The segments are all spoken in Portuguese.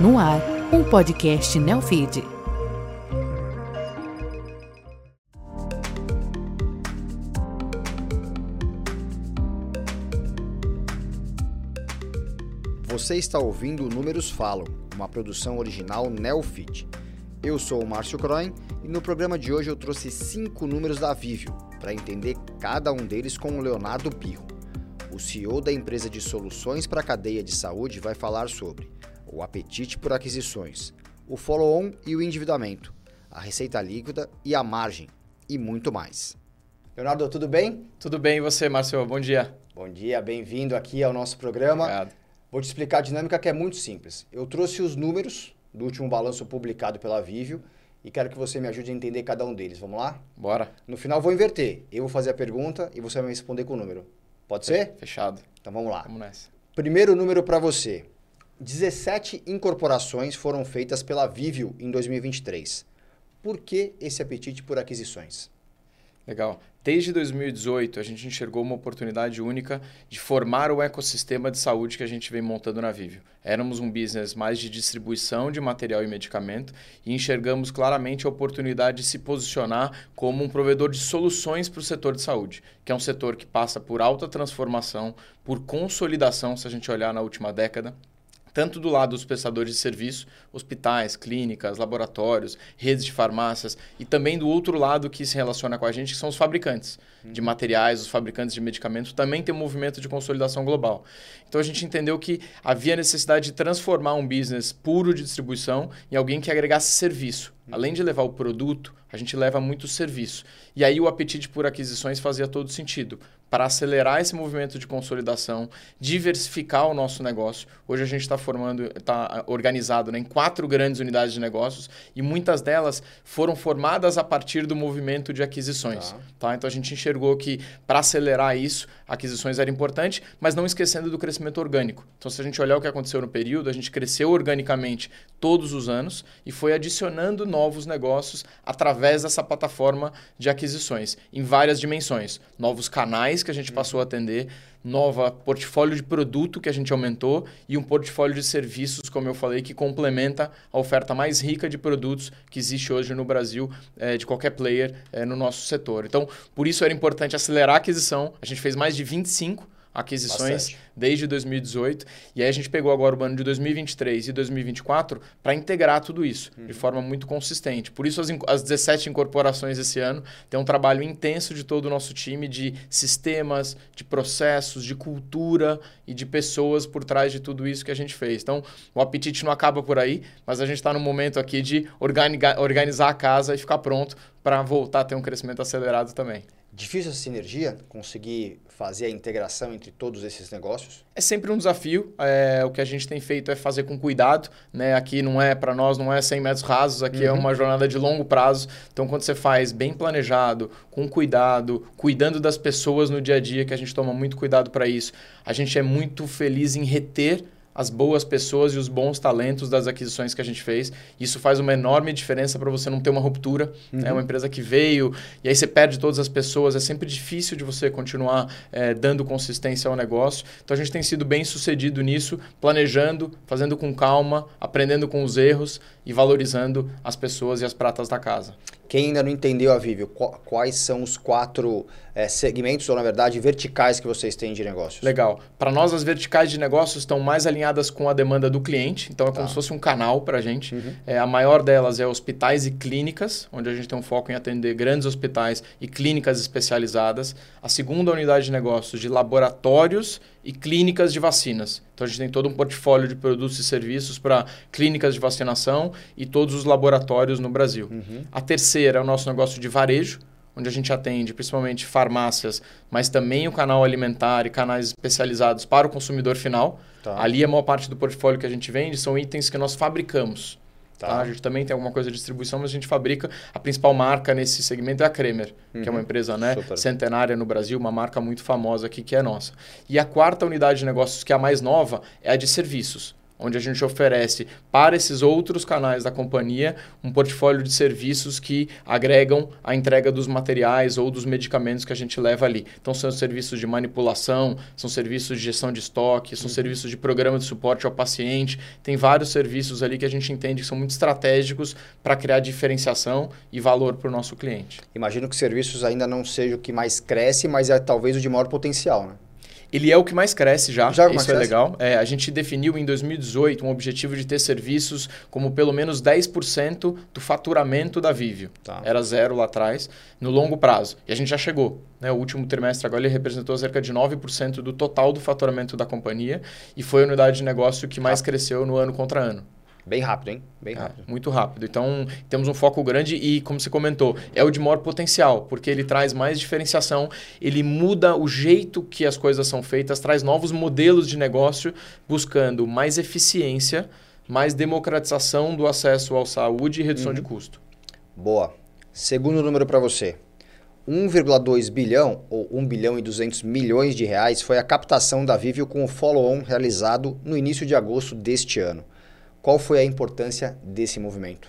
No ar, um podcast Neofeed. Você está ouvindo Números Falam, uma produção original Neofeed. Eu sou o Márcio Croin e no programa de hoje eu trouxe cinco números da Vivio para entender cada um deles com o Leonardo Pirro. O CEO da empresa de soluções para a cadeia de saúde vai falar sobre o apetite por aquisições, o follow-on e o endividamento, a receita líquida e a margem, e muito mais. Leonardo, tudo bem? Tudo bem e você, Márcio? Bom dia. Bom dia, bem-vindo aqui ao nosso programa. Obrigado. Vou te explicar a dinâmica que é muito simples. Eu trouxe os números do último balanço publicado pela Vivio e quero que você me ajude a entender cada um deles. Vamos lá? Bora. No final vou inverter. Eu vou fazer a pergunta e você vai me responder com o número. Pode ser? Fechado. Então vamos lá. Vamos nessa. Primeiro número para você. 17 incorporações foram feitas pela Vivio em 2023. Por que esse apetite por aquisições? Legal. Desde 2018, a gente enxergou uma oportunidade única de formar o ecossistema de saúde que a gente vem montando na Vivio. Éramos um business mais de distribuição de material e medicamento e enxergamos claramente a oportunidade de se posicionar como um provedor de soluções para o setor de saúde, que é um setor que passa por alta transformação, por consolidação, se a gente olhar na última década tanto do lado dos prestadores de serviço, hospitais, clínicas, laboratórios, redes de farmácias, e também do outro lado que se relaciona com a gente, que são os fabricantes uhum. de materiais, os fabricantes de medicamentos, também tem um movimento de consolidação global. Então a gente entendeu que havia necessidade de transformar um business puro de distribuição em alguém que agregasse serviço. Uhum. Além de levar o produto, a gente leva muito serviço. E aí o apetite por aquisições fazia todo sentido para acelerar esse movimento de consolidação, diversificar o nosso negócio. Hoje a gente está formando, está organizado né, em quatro grandes unidades de negócios e muitas delas foram formadas a partir do movimento de aquisições. Tá. Tá? Então a gente enxergou que para acelerar isso, aquisições era importante, mas não esquecendo do crescimento orgânico. Então se a gente olhar o que aconteceu no período, a gente cresceu organicamente todos os anos e foi adicionando novos negócios através dessa plataforma de aquisições em várias dimensões, novos canais que a gente passou a atender, nova portfólio de produto que a gente aumentou e um portfólio de serviços, como eu falei, que complementa a oferta mais rica de produtos que existe hoje no Brasil, é, de qualquer player é, no nosso setor. Então, por isso era importante acelerar a aquisição. A gente fez mais de 25 aquisições Bastante. desde 2018. E aí a gente pegou agora o ano de 2023 e 2024 para integrar tudo isso uhum. de forma muito consistente. Por isso as, as 17 incorporações esse ano tem um trabalho intenso de todo o nosso time de sistemas, de processos, de cultura e de pessoas por trás de tudo isso que a gente fez. Então, o apetite não acaba por aí, mas a gente está no momento aqui de organizar a casa e ficar pronto para voltar a ter um crescimento acelerado também. Difícil essa sinergia, conseguir fazer a integração entre todos esses negócios? É sempre um desafio. É, o que a gente tem feito é fazer com cuidado. Né? Aqui não é, para nós, não é 100 metros rasos, aqui é uhum. é uma jornada de longo prazo. Então, quando você faz bem planejado, com cuidado, cuidando das pessoas no dia a dia, que a gente toma muito cuidado para isso, a gente é muito feliz em reter as boas pessoas e os bons talentos das aquisições que a gente fez. Isso faz uma enorme diferença para você não ter uma ruptura. É uhum. É uma empresa que veio e aí você perde todas as pessoas. É sempre difícil de você continuar é, dando consistência ao negócio. Então a gente tem sido bem sucedido nisso, planejando, fazendo com calma, aprendendo com os erros e valorizando as pessoas e as pratas da casa. Quem ainda não entendeu a Vivio, quais são os quatro é, segmentos, ou na verdade verticais que vocês têm de negócios? Legal. Para nós, as verticais de negócios estão mais alinhadas com a demanda do cliente, então é como tá. se fosse um canal para a gente. Uhum. É, a maior delas é hospitais e clínicas, onde a gente tem um foco em atender grandes hospitais e clínicas especializadas. A segunda unidade de negócios de laboratórios e clínicas de vacinas. Então a gente tem todo um portfólio de produtos e serviços para clínicas de vacinação e todos os laboratórios no Brasil. Uhum. A terceira é o nosso negócio de varejo, onde a gente atende principalmente farmácias, mas também o canal alimentar e canais especializados para o consumidor final. Tá. Ali a maior parte do portfólio que a gente vende são itens que nós fabricamos. Tá. Tá? A gente também tem alguma coisa de distribuição, mas a gente fabrica. A principal marca nesse segmento é a Kremer, uhum. que é uma uhum. empresa né, centenária no Brasil, uma marca muito famosa aqui que é nossa. E a quarta unidade de negócios, que é a mais nova, é a de serviços onde a gente oferece para esses outros canais da companhia um portfólio de serviços que agregam a entrega dos materiais ou dos medicamentos que a gente leva ali. Então, são serviços de manipulação, são serviços de gestão de estoque, são uhum. serviços de programa de suporte ao paciente. Tem vários serviços ali que a gente entende que são muito estratégicos para criar diferenciação e valor para o nosso cliente. Imagino que serviços ainda não seja o que mais cresce, mas é talvez o de maior potencial, né? Ele é o que mais cresce já, já isso é legal. É, a gente definiu em 2018 um objetivo de ter serviços como pelo menos 10% do faturamento da Vivio. Tá. Era zero lá atrás, no longo prazo. E a gente já chegou. Né? O último trimestre agora ele representou cerca de 9% do total do faturamento da companhia e foi a unidade de negócio que mais cresceu no ano contra ano. Bem rápido, hein? Bem é, rápido. É, muito rápido. Então, temos um foco grande e, como você comentou, é o de maior potencial, porque ele traz mais diferenciação, ele muda o jeito que as coisas são feitas, traz novos modelos de negócio, buscando mais eficiência, mais democratização do acesso à saúde e redução uhum. de custo. Boa. Segundo número para você. 1,2 bilhão ou 1 bilhão e 200 milhões de reais foi a captação da Vivio com o follow-on realizado no início de agosto deste ano. Qual foi a importância desse movimento?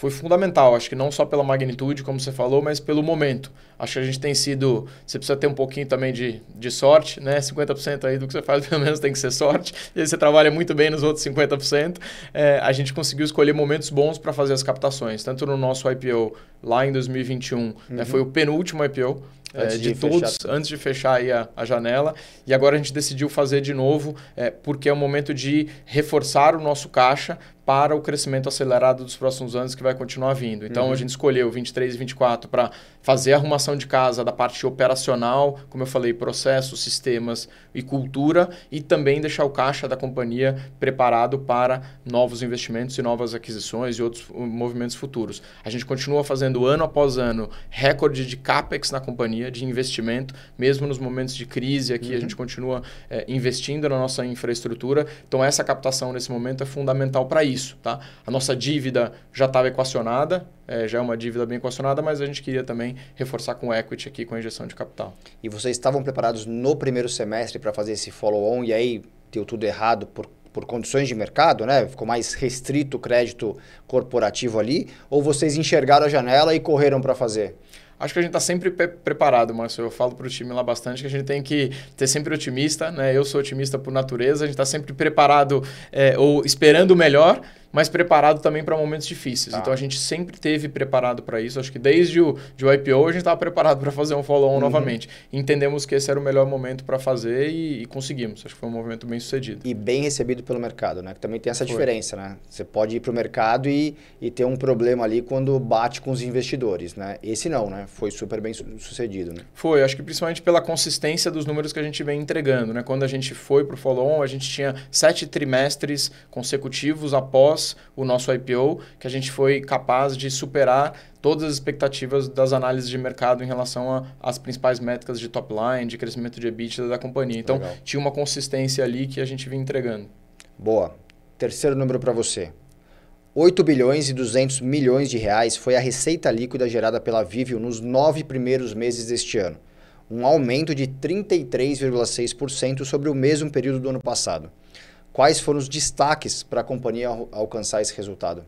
Foi fundamental, acho que não só pela magnitude, como você falou, mas pelo momento. Acho que a gente tem sido. Você precisa ter um pouquinho também de, de sorte, né? 50% aí do que você faz, pelo menos, tem que ser sorte. E aí você trabalha muito bem nos outros 50%. É, a gente conseguiu escolher momentos bons para fazer as captações, tanto no nosso IPO lá em 2021, né? uhum. né? foi o penúltimo IPO é, de, de todos fechar. antes de fechar aí a, a, janela. E agora a gente decidiu fazer de novo, é, porque é o momento de reforçar o nosso caixa para o crescimento acelerado dos próximos anos que vai continuar vindo. Então uhum. a gente escolheu 23 e 24 para fazer a arrumação de casa da parte operacional, como eu falei, processos, sistemas e cultura, e também deixar o caixa da companhia preparado para novos investimentos e novas aquisições e outros uh, movimentos futuros. A gente continua fazendo ano após ano recorde de capex na companhia, de investimento, mesmo nos momentos de crise aqui, uhum. a gente continua é, investindo na nossa infraestrutura. Então essa captação nesse momento é fundamental para isso isso. Tá? A nossa dívida já estava equacionada, é, já é uma dívida bem equacionada, mas a gente queria também reforçar com equity aqui, com a injeção de capital. E vocês estavam preparados no primeiro semestre para fazer esse follow-on e aí deu tudo errado por por condições de mercado, né? Ficou mais restrito o crédito corporativo ali, ou vocês enxergaram a janela e correram para fazer? Acho que a gente está sempre preparado, Márcio. Eu falo para o time lá bastante que a gente tem que ser sempre otimista, né? Eu sou otimista por natureza, a gente está sempre preparado é, ou esperando o melhor mas preparado também para momentos difíceis. Tá. Então a gente sempre teve preparado para isso. Acho que desde o, de o IPO a gente estava preparado para fazer um follow-on uhum. novamente. Entendemos que esse era o melhor momento para fazer e, e, conseguimos. Acho que foi um movimento bem sucedido. E bem recebido pelo mercado, né? Que também tem essa foi. diferença, né? Você pode ir para o mercado e, e ter um problema ali quando bate com os investidores, né? Esse não, né? Foi super bem sucedido, né? Foi. Acho que principalmente pela consistência dos números que a gente vem entregando, né? Quando a gente foi para o follow-on, a gente tinha sete trimestres consecutivos após o nosso IPO, que a gente foi capaz de superar todas as expectativas das análises de mercado em relação às principais métricas de top line, de crescimento de EBITDA da companhia. Então, Legal. tinha uma consistência ali que a gente vinha entregando. Boa. Terceiro número para você. 8 bilhões e 200 milhões de reais foi a receita líquida gerada pela Vivio nos nove primeiros meses deste ano, um aumento de 33,6% sobre o mesmo período do ano passado. Quais foram os destaques para a companhia alcançar esse resultado?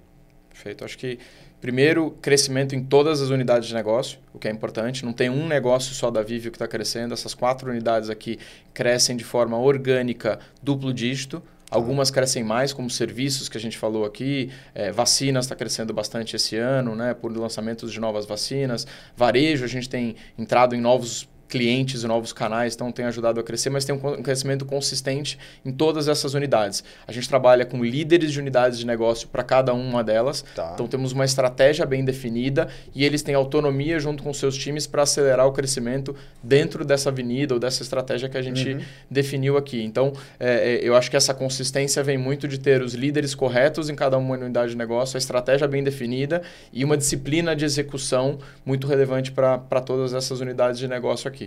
Perfeito. Acho que, primeiro, crescimento em todas as unidades de negócio, o que é importante. Não tem um negócio só da Vivio que está crescendo. Essas quatro unidades aqui crescem de forma orgânica, duplo dígito. Algumas crescem mais, como serviços que a gente falou aqui. É, vacinas está crescendo bastante esse ano, né, por lançamentos de novas vacinas. Varejo, a gente tem entrado em novos clientes e novos canais, então tem ajudado a crescer, mas tem um crescimento consistente em todas essas unidades. A gente trabalha com líderes de unidades de negócio para cada uma delas, tá. então temos uma estratégia bem definida e eles têm autonomia junto com seus times para acelerar o crescimento dentro dessa avenida ou dessa estratégia que a gente uhum. definiu aqui. Então, é, é, eu acho que essa consistência vem muito de ter os líderes corretos em cada uma unidade de negócio, a estratégia bem definida e uma disciplina de execução muito relevante para todas essas unidades de negócio aqui.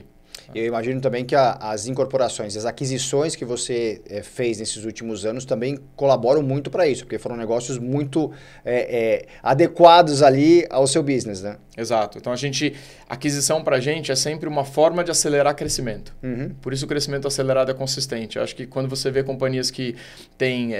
Eu imagino também que a, as incorporações, as aquisições que você é, fez nesses últimos anos também colaboram muito para isso, porque foram negócios muito é, é, adequados ali ao seu business, né? Exato. Então a gente, aquisição para a gente é sempre uma forma de acelerar crescimento. Uhum. Por isso o crescimento acelerado é consistente. Eu acho que quando você vê companhias que têm,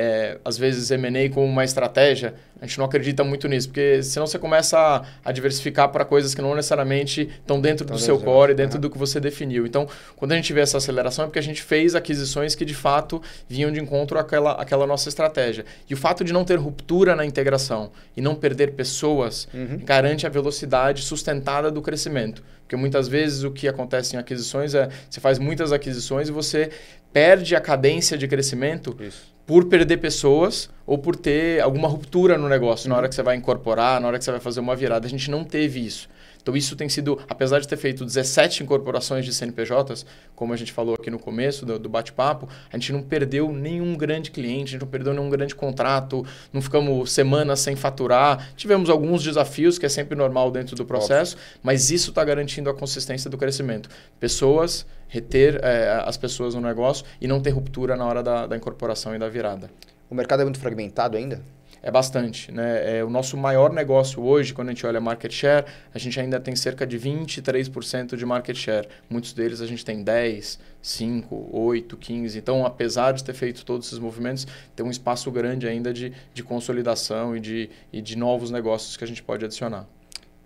às vezes, M&A como uma estratégia, a gente não acredita muito nisso, porque senão você começa a, a diversificar para coisas que não necessariamente estão dentro do seu core, dentro uhum. do que você definiu. Então, quando a gente vê essa aceleração é porque a gente fez aquisições que de fato vinham de encontro àquela, àquela nossa estratégia. E o fato de não ter ruptura na integração e não perder pessoas uhum. garante a velocidade velocidade sustentada do crescimento. Porque muitas vezes o que acontece em aquisições é você faz muitas aquisições e você perde a cadência de crescimento Isso. por perder pessoas ou por ter alguma ruptura no negócio uhum. na hora que você vai incorporar, na hora que você vai fazer uma virada. A gente não teve isso. Então, isso tem sido, apesar de ter feito 17 incorporações de CNPJs, como a gente falou aqui no começo do, do bate-papo, a gente não perdeu nenhum grande cliente, a gente não perdeu nenhum grande contrato, não ficamos semanas sem faturar. Tivemos alguns desafios, que é sempre normal dentro do processo, mas isso está garantindo a consistência do crescimento. Pessoas, reter é, as pessoas no negócio e não ter ruptura na hora da, da incorporação e da virada. O mercado é muito fragmentado ainda? É bastante. Né? É, o nosso maior negócio hoje, quando a gente olha market share, a gente ainda tem cerca de 23% de market share. Muitos deles a gente tem 10, 5, 8, 15. Então, apesar de ter feito todos esses movimentos, tem um espaço grande ainda de, de consolidação e de, e de novos negócios que a gente pode adicionar.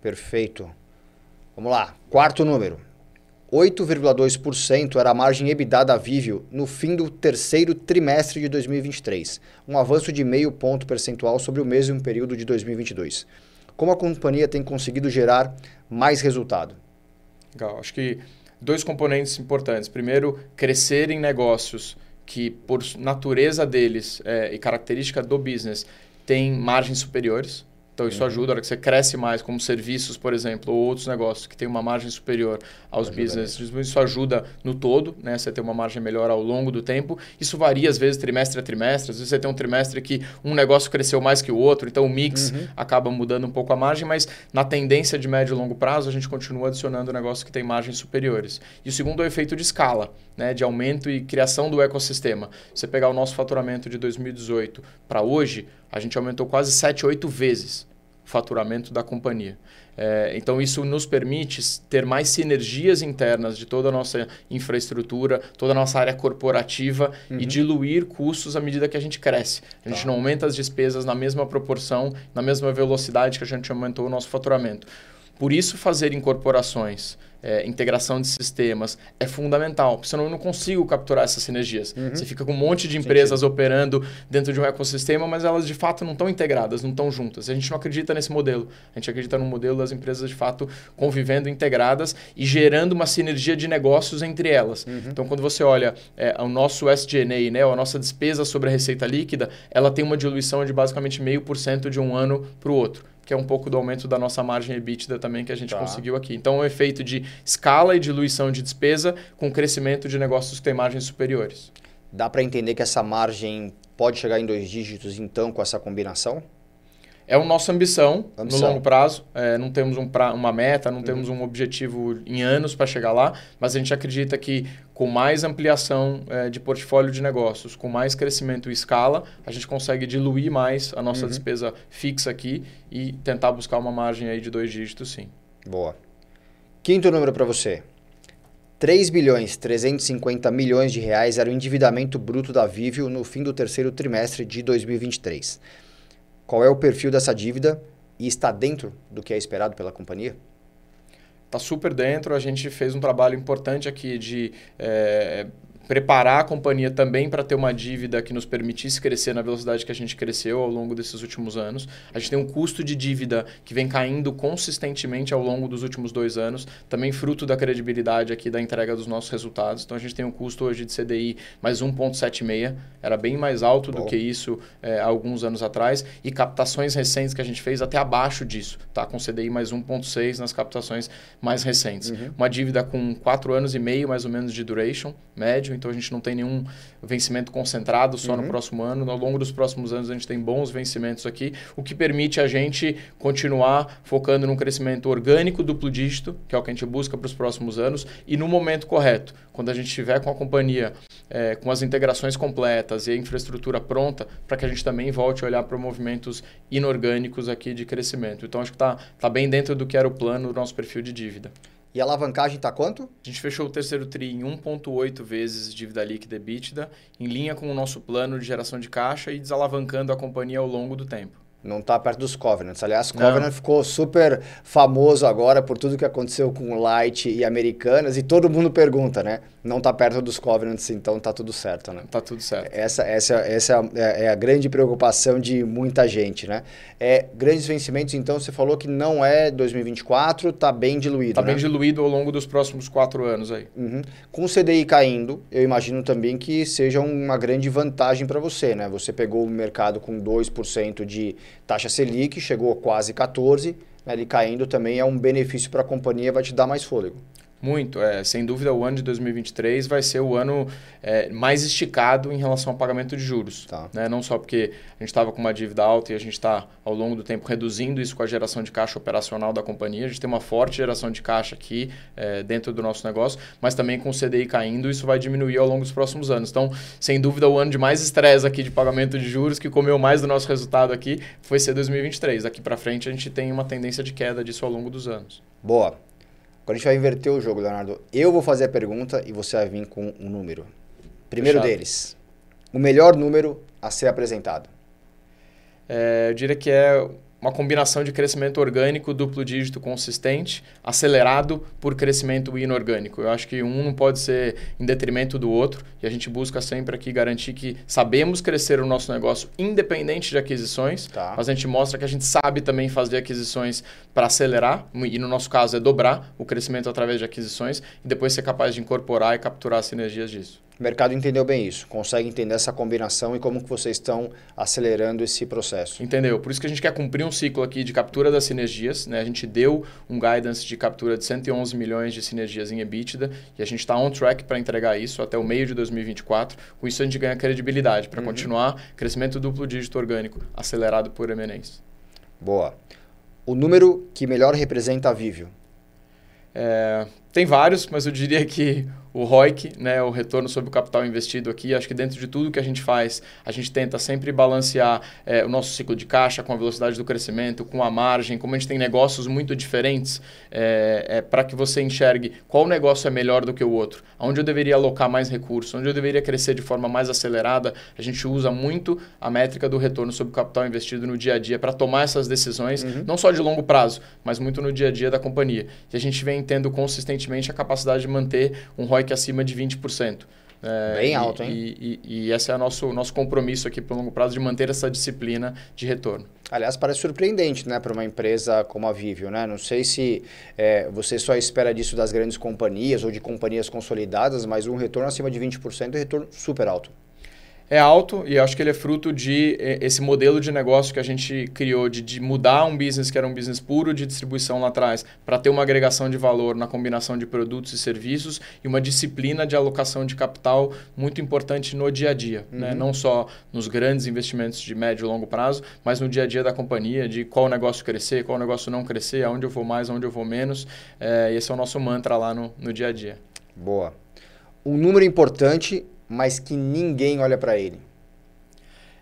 Perfeito. Vamos lá. Quarto número. 8,2% era a margem EBITDA da Vivio no fim do terceiro trimestre de 2023, um avanço de meio ponto percentual sobre o mesmo período de 2022. Como a companhia tem conseguido gerar mais resultado? Legal, acho que dois componentes importantes. Primeiro, crescer em negócios que, por natureza deles é, e característica do business, têm margens superiores. Então, isso uhum. ajuda, a hora que você cresce mais, como serviços, por exemplo, ou outros negócios que têm uma margem superior aos ajuda business, isso ajuda no todo, né? Você ter uma margem melhor ao longo do tempo. Isso varia, às vezes, trimestre a trimestre. Às vezes, você tem um trimestre que um negócio cresceu mais que o outro, então o mix uhum. acaba mudando um pouco a margem, mas na tendência de médio e longo prazo, a gente continua adicionando negócios que têm margens superiores. E o segundo é o efeito de escala, né? de aumento e criação do ecossistema. Você pegar o nosso faturamento de 2018 para hoje, a gente aumentou quase 7, 8 vezes faturamento da companhia. É, então, isso nos permite ter mais sinergias internas de toda a nossa infraestrutura, toda a nossa área corporativa uhum. e diluir custos à medida que a gente cresce. A gente tá. não aumenta as despesas na mesma proporção, na mesma velocidade que a gente aumentou o nosso faturamento. Por isso, fazer incorporações é, integração de sistemas é fundamental, senão eu não consigo capturar essas sinergias. Uhum. Você fica com um monte de empresas Sentido. operando dentro de um ecossistema, mas elas de fato não estão integradas, não estão juntas. A gente não acredita nesse modelo. A gente acredita no modelo das empresas de fato convivendo integradas e gerando uma sinergia de negócios entre elas. Uhum. Então, quando você olha é, o nosso SG&A, né, a nossa despesa sobre a receita líquida, ela tem uma diluição de basicamente meio por cento de um ano para o outro que é um pouco do aumento da nossa margem EBITDA também que a gente tá. conseguiu aqui. Então, o é um efeito de escala e diluição de despesa com crescimento de negócios que têm margens superiores. Dá para entender que essa margem pode chegar em dois dígitos, então, com essa combinação? É a nossa ambição, ambição. no longo prazo. É, não temos um pra, uma meta, não uhum. temos um objetivo em anos para chegar lá, mas a gente acredita que com mais ampliação é, de portfólio de negócios, com mais crescimento e escala, a gente consegue diluir mais a nossa uhum. despesa fixa aqui e tentar buscar uma margem aí de dois dígitos, sim. Boa. Quinto número para você. 3 bilhões 350 milhões de reais era o endividamento bruto da Vivio no fim do terceiro trimestre de 2023 qual é o perfil dessa dívida e está dentro do que é esperado pela companhia? Está super dentro. A gente fez um trabalho importante aqui de é, preparar a companhia também para ter uma dívida que nos permitisse crescer na velocidade que a gente cresceu ao longo desses últimos anos. A gente tem um custo de dívida que vem caindo consistentemente ao longo dos últimos dois anos, também fruto da credibilidade aqui da entrega dos nossos resultados. Então a gente tem um custo hoje de CDI mais 1,76, era bem mais alto Bom. do que isso é, há alguns anos atrás, e captações recentes que a gente fez até abaixo disso, tá? com CDI mais 1,6 nas captações mais recentes. Uhum. Uma dívida com quatro anos e meio mais ou menos de duration médio então a gente não tem nenhum vencimento concentrado só Uhum. no próximo ano. Ao longo dos próximos anos a gente tem bons vencimentos aqui, o que permite a gente continuar focando num crescimento orgânico duplo dígito, que é o que a gente busca para os próximos anos, e no momento correto, quando a gente estiver com a companhia eh, com as integrações completas e a infraestrutura pronta, para que a gente também volte a olhar para movimentos inorgânicos aqui de crescimento. Então acho que está tá bem dentro do que era o plano do nosso perfil de dívida. E a alavancagem está quanto? A gente fechou o terceiro TRI em 1,8 vezes dívida líquida EBITDA, em linha com o nosso plano de geração de caixa e desalavancando a companhia ao longo do tempo. Não está perto dos Covenants. Aliás, Não. Covenant ficou super famoso agora por tudo que aconteceu com Light e Americanas e todo mundo pergunta, né? Não está perto dos Covenants, então tá tudo certo, né? Tá tudo certo. Essa, essa, essa é a grande preocupação de muita gente, né? É, grandes vencimentos, então, você falou que não é 2024, tá bem diluído, Está né? bem diluído ao longo dos próximos quatro anos aí. Uhum. Com o CDI caindo, eu imagino também que seja uma grande vantagem para você, né? Você pegou o mercado com 2% de taxa Selic, chegou quase 14%, né? ele caindo também é um benefício para a companhia, vai te dar mais fôlego. Muito, é, sem dúvida o ano de 2023 vai ser o ano é, mais esticado em relação ao pagamento de juros. Tá. Né? Não só porque a gente estava com uma dívida alta e a gente está, ao longo do tempo, reduzindo isso com a geração de caixa operacional da companhia. A gente tem uma forte geração de caixa aqui é, dentro do nosso negócio, mas também com o CDI caindo, isso vai diminuir ao longo dos próximos anos. Então, sem dúvida, o ano de mais estresse aqui de pagamento de juros, que comeu mais do nosso resultado aqui, foi ser 2023. Daqui para frente, a gente tem uma tendência de queda disso ao longo dos anos. Boa. Agora a gente vai inverter o jogo, Leonardo. Eu vou fazer a pergunta e você vai vir com um número. Primeiro Fechado. deles, o melhor número a ser apresentado. É, eu diria que é uma combinação de crescimento orgânico, duplo dígito consistente, acelerado por crescimento inorgânico. Eu acho que um não pode ser em detrimento do outro e a gente busca sempre aqui garantir que sabemos crescer o nosso negócio independente de aquisições, Tá. mas a gente mostra que a gente sabe também fazer aquisições para acelerar, e no nosso caso é dobrar o crescimento através de aquisições e depois ser capaz de incorporar e capturar as sinergias disso. O mercado entendeu bem isso, consegue entender essa combinação e como que vocês estão acelerando esse processo. Entendeu? Por isso que a gente quer cumprir um ciclo aqui de captura das sinergias. Né? A gente deu um guidance de captura de 111 milhões de sinergias em EBITDA e a gente está on track para entregar isso até o meio de 2024. Com isso a gente ganha credibilidade para continuar crescimento duplo dígito orgânico acelerado por M&As. Boa. O número que melhor representa a Vivio. É, tem vários, mas eu diria que o ROIC, né, o retorno sobre o capital investido aqui, acho que dentro de tudo que a gente faz, a gente tenta sempre balancear é, o nosso ciclo de caixa com a velocidade do crescimento, com a margem, como a gente tem negócios muito diferentes, é, é, para que você enxergue qual negócio é melhor do que o outro, onde eu deveria alocar mais recursos, onde eu deveria crescer de forma mais acelerada, a gente usa muito a métrica do retorno sobre o capital investido no dia a dia para tomar essas decisões, não só de longo prazo, mas muito no dia a dia da companhia. E a gente vem tendo consistentemente a capacidade de manter um ROIC acima de 20%. É, Bem e- alto, hein? E, e, e esse é o nosso, nosso compromisso aqui para o longo prazo de manter essa disciplina de retorno. Aliás, parece surpreendente, né, para uma empresa como a Vivio, né? Não sei se é, você só espera disso das grandes companhias ou de companhias consolidadas, mas um retorno acima de 20% é um retorno super alto. É alto e acho que ele é fruto de eh, esse modelo de negócio que a gente criou de, de mudar um business que era um business puro de distribuição lá atrás para ter uma agregação de valor na combinação de produtos e serviços e uma disciplina de alocação de capital muito importante no dia a dia, né? não só nos grandes investimentos de médio e longo prazo, mas no dia a dia da companhia, de qual negócio crescer, qual negócio não crescer, aonde eu vou mais, aonde eu vou menos. Eh, esse é o nosso mantra lá no, no dia a dia. Boa. Um número importante, mas que ninguém olha para ele.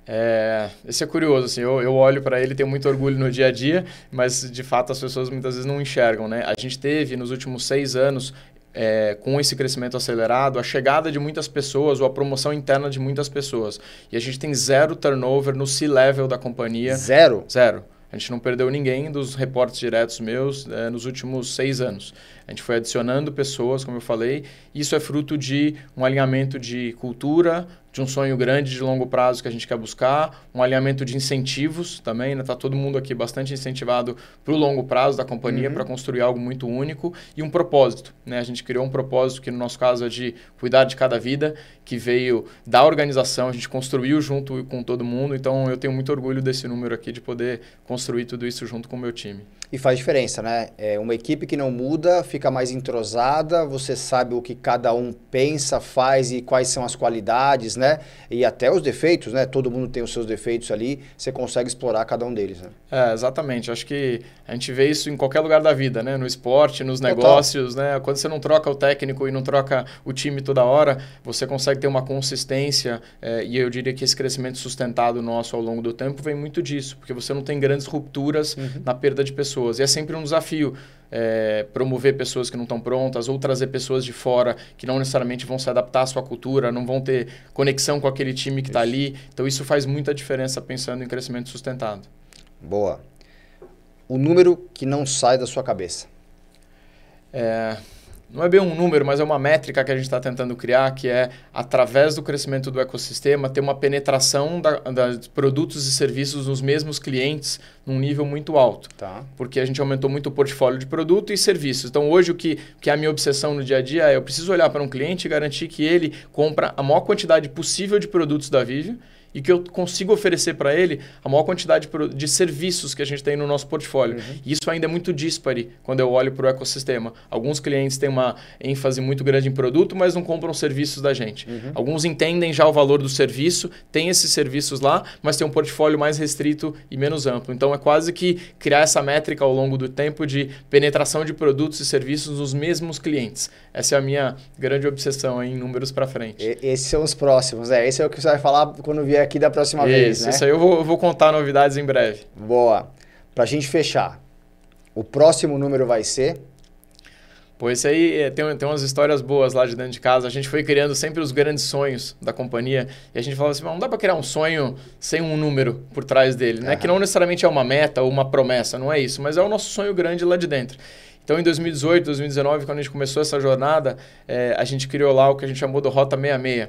É, esse é curioso, assim, eu, eu olho para ele, tenho muito orgulho no dia a dia, mas de fato as pessoas muitas vezes não enxergam, né? A gente teve nos últimos seis anos, é, com esse crescimento acelerado, a chegada de muitas pessoas ou a promoção interna de muitas pessoas. E a gente tem zero turnover no C-level da companhia. Zero? Zero. A gente não perdeu ninguém dos reportes diretos meus eh, nos últimos seis anos. A gente foi adicionando pessoas, como eu falei. Isso é fruto de um alinhamento de cultura, de um sonho grande de longo prazo que a gente quer buscar, um alinhamento de incentivos também, né? Tá todo mundo aqui bastante incentivado para o longo prazo da companhia uhum. para construir algo muito único e um propósito, né? A gente criou um propósito que no nosso caso é de cuidar de cada vida, que veio da organização, a gente construiu junto com todo mundo, então eu tenho muito orgulho desse número aqui de poder construir tudo isso junto com o meu time. E faz diferença, né? É uma equipe que não muda, fica mais entrosada, você sabe o que cada um pensa, faz e quais são as qualidades, né? E até os defeitos, né? Todo mundo tem os seus defeitos ali, você consegue explorar cada um deles, né? É, exatamente. Acho que a gente vê isso em qualquer lugar da vida, né? No esporte, nos negócios, Total. né? Quando você não troca o técnico e não troca o time toda hora, você consegue ter uma consistência é, e eu diria que esse crescimento sustentado nosso ao longo do tempo vem muito disso, porque você não tem grandes rupturas uhum. na perda de pessoas pessoas. E é sempre um desafio é, promover pessoas que não estão prontas ou trazer pessoas de fora que não necessariamente vão se adaptar à sua cultura, não vão ter conexão com aquele time que está ali. Então, isso faz muita diferença pensando em crescimento sustentado. Boa. O número que não sai da sua cabeça. É, não é bem um número, mas é uma métrica que a gente está tentando criar, que é, através do crescimento do ecossistema, ter uma penetração da produtos e serviços nos mesmos clientes num nível muito alto. Tá. Porque a gente aumentou muito o portfólio de produto e serviços. Então, hoje, o que, que é a minha obsessão no dia a dia é eu preciso olhar para um cliente e garantir que ele compra a maior quantidade possível de produtos da Vive e que eu consigo oferecer para ele a maior quantidade de serviços que a gente tem no nosso portfólio. Uhum. E isso ainda é muito dispare quando eu olho para o ecossistema. Alguns clientes têm uma ênfase muito grande em produto, mas não compram serviços da gente. Uhum. Alguns entendem já o valor do serviço, têm esses serviços lá, mas tem um portfólio mais restrito e menos amplo. Então é quase que criar essa métrica ao longo do tempo de penetração de produtos e serviços nos mesmos clientes. Essa é a minha grande obsessão em números para frente. E, esses são os próximos, é. Esse é o que você vai falar quando vier aqui da próxima isso, vez, né? Isso aí eu vou, eu vou contar novidades em breve. Boa. Pra gente fechar, o próximo número vai ser... Pô, esse aí é, tem, tem umas histórias boas lá de dentro de casa. A gente foi criando sempre os grandes sonhos da companhia. E a gente falava assim, não dá para criar um sonho sem um número por trás dele, né? Que não necessariamente é uma meta ou uma promessa, não é isso. Mas é o nosso sonho grande lá de dentro. Então, em 2018, 2019, quando a gente começou essa jornada, é, a gente criou lá o que a gente chamou do Rota 66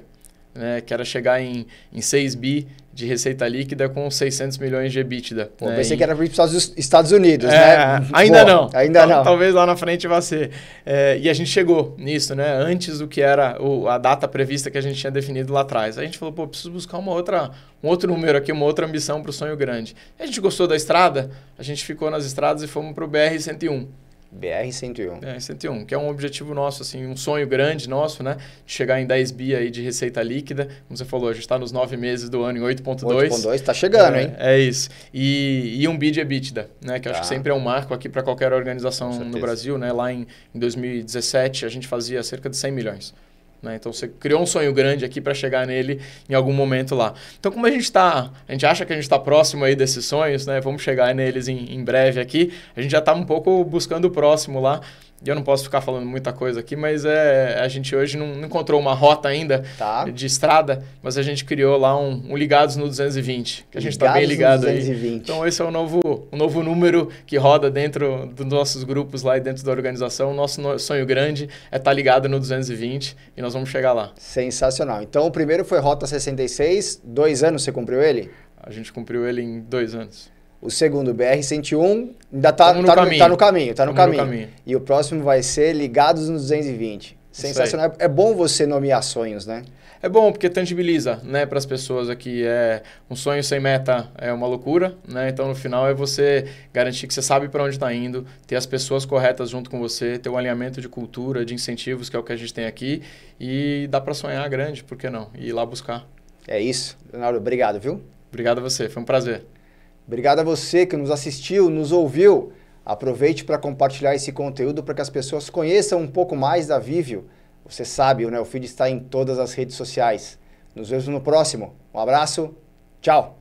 né, que era chegar em, em 6 bi de receita líquida com 600 milhões de EBITDA. Pô, né? Pensei e... que era para os Estados Unidos, é, né? Ainda não. Ainda não. Talvez lá na frente vá ser. É, e a gente chegou nisso, né? Antes do que era o, a data prevista que a gente tinha definido lá atrás. A gente falou, pô, preciso buscar uma outra, um outro número aqui, uma outra ambição para o sonho grande. E a gente gostou da estrada, a gente ficou nas estradas e fomos para o BR-101. BR-101. É, 101, que é um objetivo nosso, assim, um sonho grande nosso, né? De chegar em 10 bi aí de receita líquida. Como você falou, a gente está nos 9 meses do ano em 8.2. 8.2, está chegando, é, hein? É isso. E, e um bi de EBITDA, né? Que tá. acho que sempre é um marco aqui para qualquer organização no Brasil, né? Lá em, em 2017, a gente fazia cerca de 100 milhões. Né? Então você criou um sonho grande aqui para chegar nele em algum momento lá. Então, como a gente está, a gente acha que a gente está próximo aí desses sonhos, né? Vamos chegar neles em, em breve aqui. A gente já está um pouco buscando o próximo lá. E eu não posso ficar falando muita coisa aqui, mas é, a gente hoje não, não encontrou uma rota ainda tá. de estrada, mas a gente criou lá um, um Ligados no 220, que a gente está bem ligado aí. Então esse é o novo, o novo número que roda dentro dos nossos grupos lá e dentro da organização. O nosso sonho grande é estar tá ligado no 220 e nós vamos chegar lá. Sensacional. Então o primeiro foi Rota 66, dois anos você cumpriu ele? A gente cumpriu ele em dois anos. O segundo, BR-101, ainda está no, tá no, tá no caminho. Tá no caminho. no caminho. E o próximo vai ser Ligados no 220. Sensacional. É bom você nomear sonhos, né? É bom porque tangibiliza, né, para as pessoas aqui é um sonho sem meta é uma loucura, né? Então no final é você garantir que você sabe para onde está indo, ter as pessoas corretas junto com você, ter um alinhamento de cultura, de incentivos que é o que a gente tem aqui e dá para sonhar grande, por que não? E ir lá buscar. É isso, Leonardo. Obrigado, viu? Obrigado a você, foi um prazer. Obrigado a você que nos assistiu, nos ouviu. Aproveite para compartilhar esse conteúdo para que as pessoas conheçam um pouco mais da Vivio. Você sabe, o Neofeed está em todas as redes sociais. Nos vemos no próximo. Um abraço. Tchau.